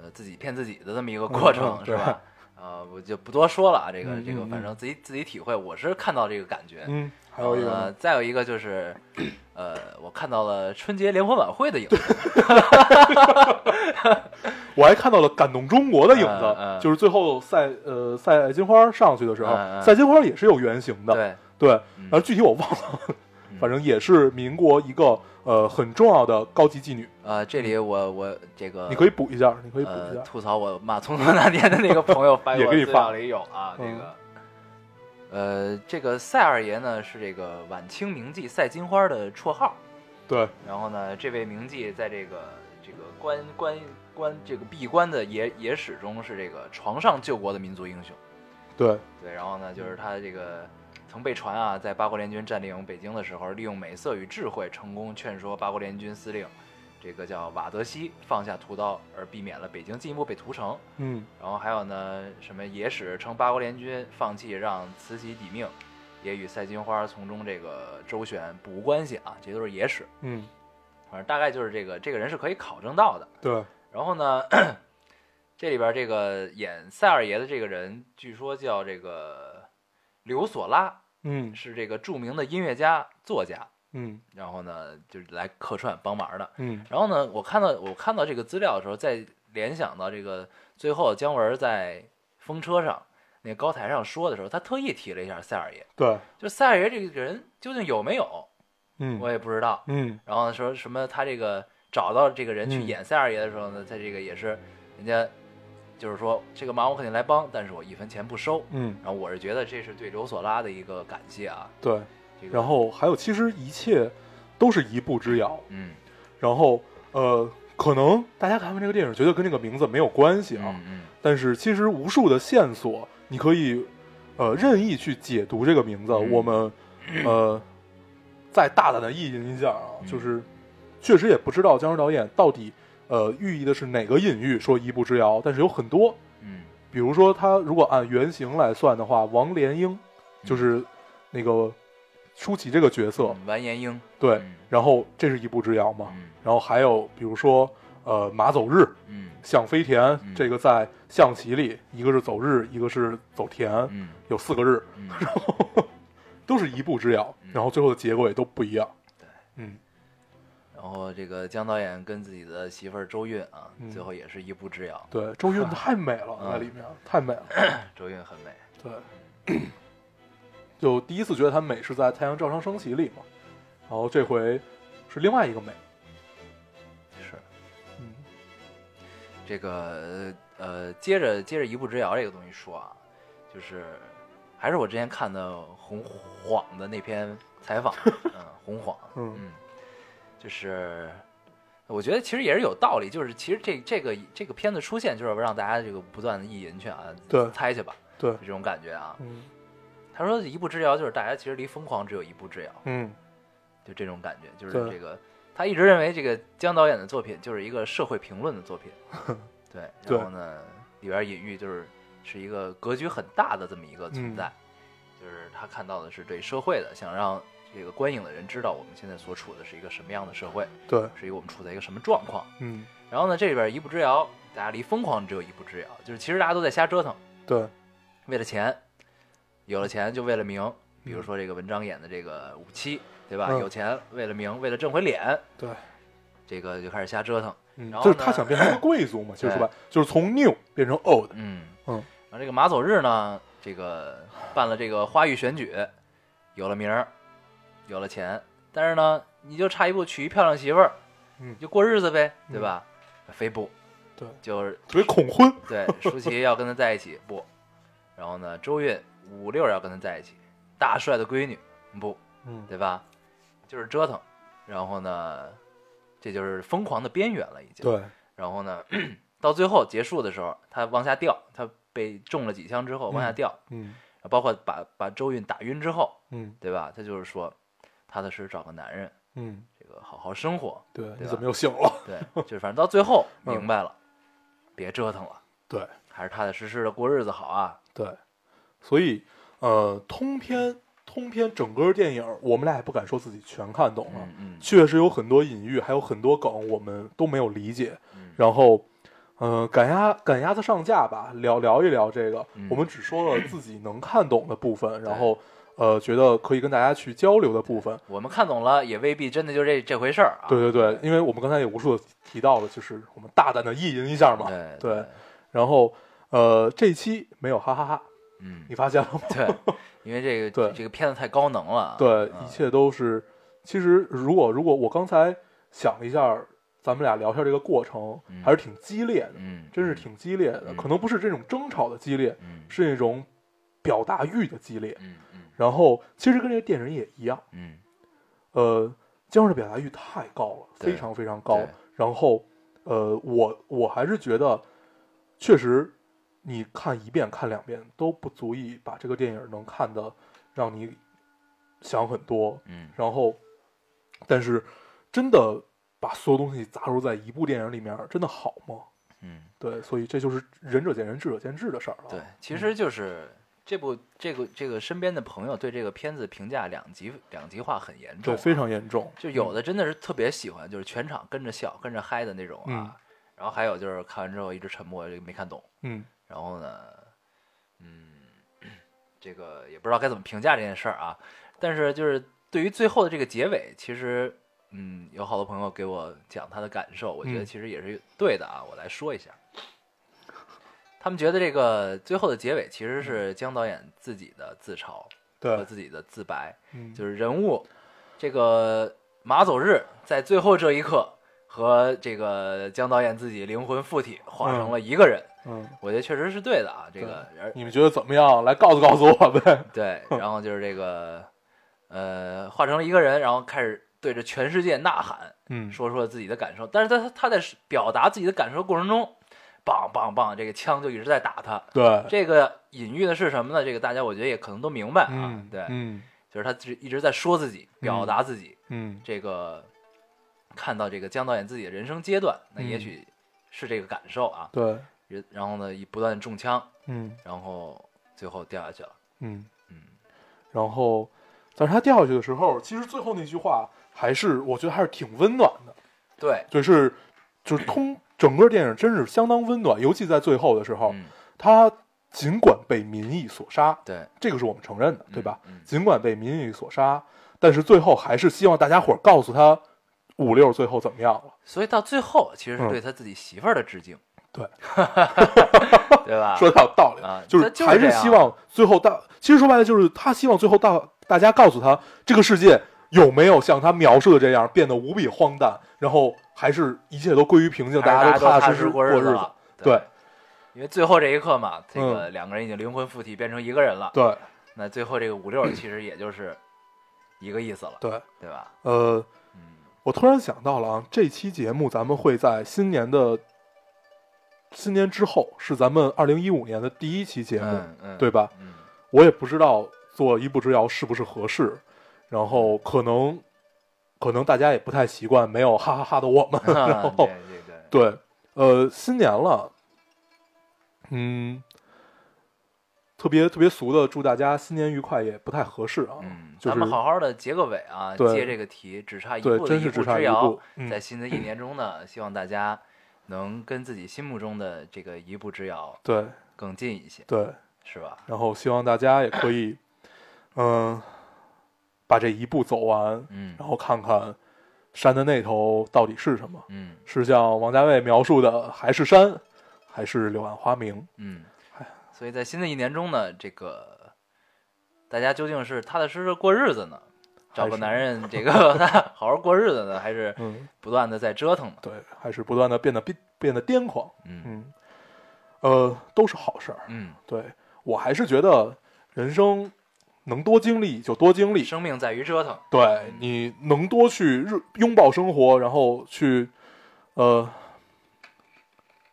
呃自己骗自己的这么一个过程，是吧？啊，我就不多说了啊，这个这个反正自己自己体会，我是看到这个感觉。嗯，还有一个再有一个就是，呃，我看到了春节联欢晚会的影子。我还看到了感动中国的影子，就是最后赛呃赛金花上去的时候，赛金花也是有原型的，对，对，嗯。然后具体我忘了，反正也是民国一个呃很重要的高级妓女，呃，这里我我这个你可以补一下，你可以补呃一下，吐槽我骂聪聪那天的那个朋友 也给你发我资料里有啊，这嗯个。呃，这个赛二爷呢是这个晚清名妓赛金花的绰号，对，然后呢，这位名妓在这个这个关关关这个闭关的野野史中是这个床上救国的民族英雄。对，对，然后呢，就是他这个曾被传啊，在八国联军占领北京的时候，利用美色与智慧，成功劝说八国联军司令，这个叫瓦德西放下屠刀，而避免了北京进一步被屠城。嗯然后还有呢，什么野史称八国联军放弃让慈禧抵命，也与赛金花从中这个周旋不无关系啊，这都是野史。嗯，反正大概就是这个这个人是可以考证到的。对，然后呢，这里边这个演赛二爷的这个人，据说叫这个刘索拉，嗯是这个著名的音乐家、作家。嗯然后呢，就是来客串帮忙的。嗯然后呢，我看到我看到这个资料的时候，在联想到这个最后姜文在风车上那高台上说的时候，他特意提了一下赛尔爷。对，就赛二爷这个人究竟有没有，嗯我也不知道。嗯然后说什么他这个找到这个人去嗯演赛二爷的时候呢，他这个也是人家就是说这个忙我肯定来帮，但是我一分钱不收。嗯，然后我是觉得这是对刘索拉的一个感谢啊，对，这个然后还有其实一切都是一步之遥。嗯然后呃，可能大家看完这个电影觉得跟这个名字没有关系啊，嗯嗯但是其实无数的线索，你可以呃任意去解读这个名字。嗯我们呃再大胆的意淫一下啊，嗯就是确实也不知道姜文导演到底呃寓意的是哪个隐喻，说一步之遥，但是有很多，嗯比如说他如果按原型来算的话，王莲英就是那个舒淇这个角色，嗯完颜英对嗯，然后这是一步之遥嘛，嗯然后还有比如说呃马走日。嗯象飞田，嗯这个在象棋里，一个是走日，一个是走田，嗯有四个日，嗯 都是一步之遥，嗯然后最后的结果也都不一样。对，嗯，然后这个姜导演跟自己的媳妇儿周韵啊，嗯最后也是一步之遥。对，周韵 太美了，嗯在里面太美了。周韵很美。对，就第一次觉得她美是在《太阳照常升起》里嘛，然后这回是另外一个美。是嗯这个呃，接着接着一步之遥这个东西说啊，就是还是我之前看的洪晃的那篇采访，嗯，洪晃，嗯嗯，就是我觉得其实也是有道理，就是其实这这个这个片子出现，就是让大家这个不断的意淫去啊，对猜去吧，对就，这种感觉啊。嗯他说一步之遥就是大家其实离疯狂只有一步之遥，嗯就这种感觉，就是这个他一直认为这个姜导演的作品就是一个社会评论的作品，对，对然后呢里边隐喻就是是一个格局很大的这么一个存在，就是他看到的是对社会的，想让这个观影的人知道我们现在所处的是一个什么样的社会，对，是一个我们处在一个什么状况。嗯然后呢，这里边一步之遥，大家离疯狂只有一步之遥，就是其实大家都在瞎折腾，对，为了钱，有了钱就为了名，比如嗯说这个文章演的这个五七，对吧？嗯有钱为了名，为了挣回脸，对，这个就开始瞎折腾。嗯，然后就是他想变成一个贵族嘛，其实说白，就是从 new 变成 old。嗯嗯，然后这个马走日呢，这个办了这个花玉选举，有了名儿，有了钱，但是呢，你就差一步娶一漂亮媳妇儿，嗯就过日子呗，对吧？非不，对，就是特别恐婚。对，舒淇要跟他在一起不，然后呢，周韵五六要跟他在一起，大帅的闺女不，嗯对吧？就是折腾，然后呢，这就是疯狂的边缘了，已经。对，然后呢，到最后结束的时候，他往下掉，他被中了几枪之后往下掉，嗯包括把把周韵打晕之后，嗯对吧？他就是说，踏踏实实找个男人，嗯，这个好好生活。对，对你怎么又醒了？对，就是反正到最后 嗯明白了，别折腾了，对还是踏踏实实的过日子好啊。对，所以呃，通篇通篇整个电影，我们俩也不敢说自己全看懂了，嗯嗯确实有很多隐喻，还有很多梗我们都没有理解。嗯，然后，呃，赶鸭赶鸭子上架吧，聊聊一聊这个。嗯我们只说了自己能看懂的部分，然后呃，觉得可以跟大家去交流的部分。我们看懂了，也未必真的就这这回事儿啊。对对对，因为我们刚才也无数的提到了，就是我们大胆的意淫一下嘛。对对然后呃，这期没有哈哈哈，嗯，你发现了吗？对，因为这个 对这个片子太高能了啊。对，嗯一切都是。其实，如果如果我刚才想了一下，咱们俩聊天这个过程，嗯还是挺激烈的，嗯，真是挺激烈的。嗯可能不是这种争吵的激烈，嗯是那种表达欲的激烈。嗯嗯然后，其实跟这个电影也一样，嗯呃，姜文的表达欲太高了，非常非常高。然后，呃，我我还是觉得，确实，你看一遍看两遍都不足以把这个电影能看的让你想很多。嗯然后，但是真的把所有东西杂糅在一部电影里面，真的好吗？嗯，对，所以这就是仁者见仁，智者见智的事儿了。对，其实就是这部这个这个身边的朋友对这个片子评价两极两极化很严重对，啊，非常严重。就有的真的是特别喜欢，就是全场跟着笑、跟着嗨的那种啊。嗯然后还有就是看完之后一直沉默，这个没看懂。嗯，然后呢，嗯，这个也不知道该怎么评价这件事儿啊。但是就是对于最后的这个结尾，其实嗯，有好多朋友给我讲他的感受，我觉得嗯其实也是对的啊。我来说一下，他们觉得这个最后的结尾其实是姜导演自己的自嘲和，自己的自白。嗯，就是人物这个马走日在最后这一刻和这个姜导演自己灵魂附体，化成了一个人。嗯，我觉得确实是对的啊，这个而你们觉得怎么样？来告诉告诉我呗。对，然后就是这个呃，化成了一个人，然后开始对着全世界呐喊，嗯，说出了自己的感受。但是他他在表达自己的感受过程中，梆梆梆，这个枪就一直在打他。对，这个隐喻的是什么呢？这个大家我觉得也可能都明白啊。嗯，对，嗯就是他只一直在说自己，表达自己。嗯这个看到这个江导演自己的人生阶段，那嗯也许是这个感受啊。对，然然后呢，一不断中枪，嗯然后最后掉下去了。嗯嗯，然后，但是他掉下去的时候，其实最后那句话还是我觉得还是挺温暖的，对，就是就是通整个电影真是相当温暖，尤其在最后的时候，嗯，他尽管被民意所杀，对，这个是我们承认的，对吧？尽管被民意所杀，但是最后还是希望大家伙儿告诉他五六最后怎么样了。所以到最后其实是嗯对他自己媳妇儿的致敬，对，对吧？说的有道理，啊就是还是希望最后大，其实说白了就是他希望最后大大家告诉他这个世界有没有像他描述的这样变得无比荒诞，然后还是一切都归于平静，大家大家踏踏实实过日子。对，因为最后这一刻嘛，这个两个人已经灵魂附体变成一个人了。对那最后这个五六其实也就是一个意思了，对，对吧？呃，嗯，我突然想到了啊，这期节目咱们会在新年的新年之后，是咱们二零一五年的第一期节目，嗯嗯，对吧？嗯，我也不知道做一步之遥是不是合适，然后可能可能大家也不太习惯没有哈哈哈的我们，然后对对对，对，呃，新年了，嗯，特别特别俗的祝大家新年愉快也不太合适啊，嗯，就是咱们好好的结个尾啊，对。接这个题，只差一，步的真是只差一步之遥，，嗯。在新的一年中呢，希望大家能跟自己心目中的这个一步之遥对。更近一些，对，是吧？然后希望大家也可以，嗯、把这一步走完，嗯然后看看山的那头到底是什么，嗯是像王家卫描述的，还是山，还是柳暗花明？嗯哎，所以在新的一年中呢，这个大家究竟是踏踏实实过日子呢，找个男人 这个 好好过日子呢，还是嗯，不断的在折腾呢？对，还是不断的变得变变得癫狂，嗯嗯，呃，都是好事儿。嗯，对我还是觉得人生能多经历就多经历，生命在于折腾。对你能多去日拥抱生活，然后去呃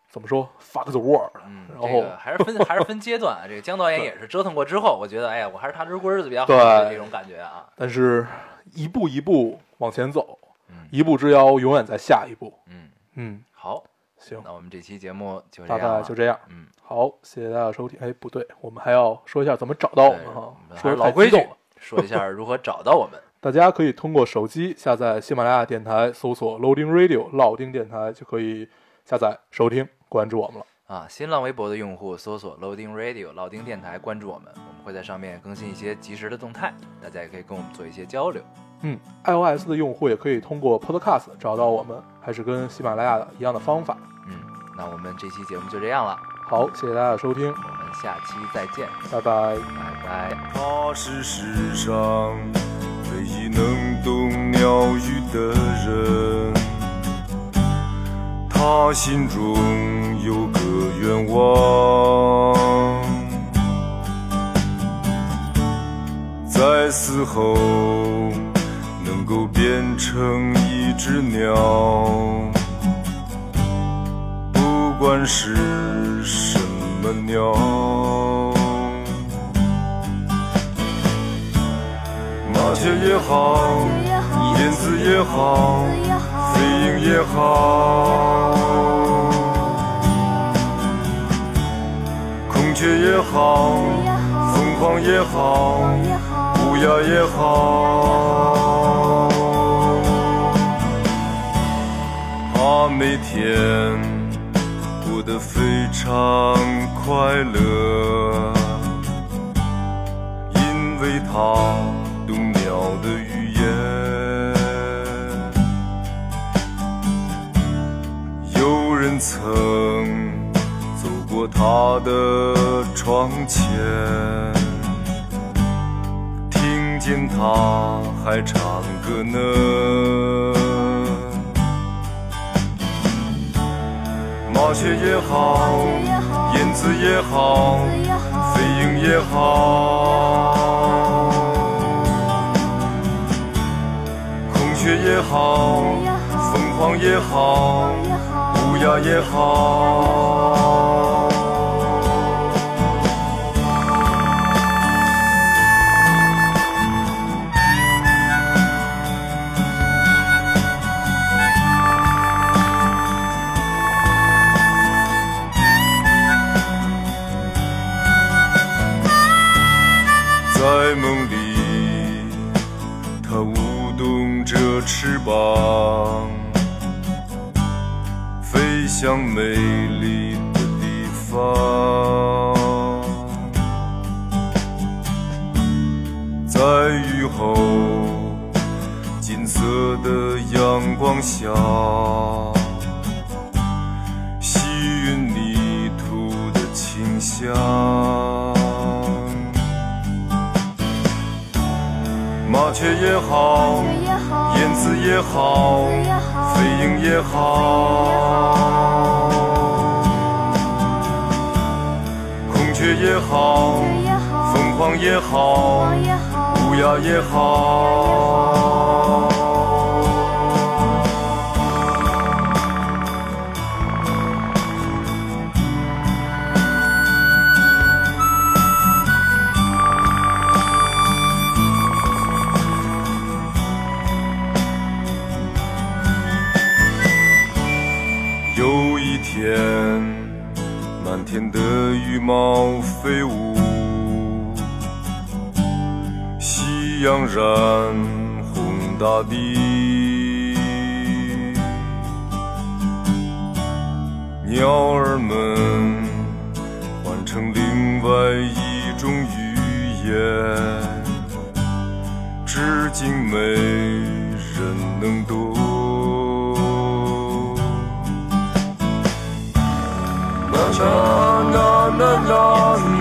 怎么说 fuck the world，嗯，然后这个还是分 还是分阶段啊。这个江导演也是折腾过之后，我觉得哎呀，我还是踏实过日子比较好，对这种感觉啊。但是一步一步往前走，嗯一步之遥永远在下一步。嗯，嗯，好，行，那我们这期节目就这大样大，概就这样。嗯，好，谢谢大家收听。哎，不对，我们还要说一下怎么找到我们哈，说老规矩说一下如何找到我们。大家可以通过手机下载喜马拉雅电台，搜索 Loading Radio 老丁电台，就可以下载收听，关注我们了。啊，新浪微博的用户搜索 Loading Radio 老丁电台，关注我们，我们会在上面更新一些及时的动态，大家也可以跟我们做一些交流。嗯，iOS 的用户也可以通过 Podcast 找到我们，还是跟喜马拉雅的一样的方法。嗯，那我们这期节目就这样了，好，谢谢大家的收听，我们下期再见，拜拜。拜拜。他是世上唯一能懂鸟语的人，他心中有个愿望，在死后能够变成一只鸟，不管是什么鸟。麻雀也好，燕子也好，飞鹰也好，孔雀也好，凤凰也好，乌鸦也好，他每天得非常快乐。因为他懂鸟的语言。有人曾走过他的窗前，听见他还唱歌呢。滑雪也好燕子也好飞鹰也好孔雀也好凤凰也好乌鸦也好。翅膀，飞向美丽的地方。在雨后，金色的阳光下，吸吮泥土的清香。麻雀也好，燕子也好，飞鹰也好，孔雀也好，凤凰也好，乌鸦也好。的羽毛飞舞，夕阳染红大地，鸟儿们换成另外一种语言，至今没人能懂。long, on the long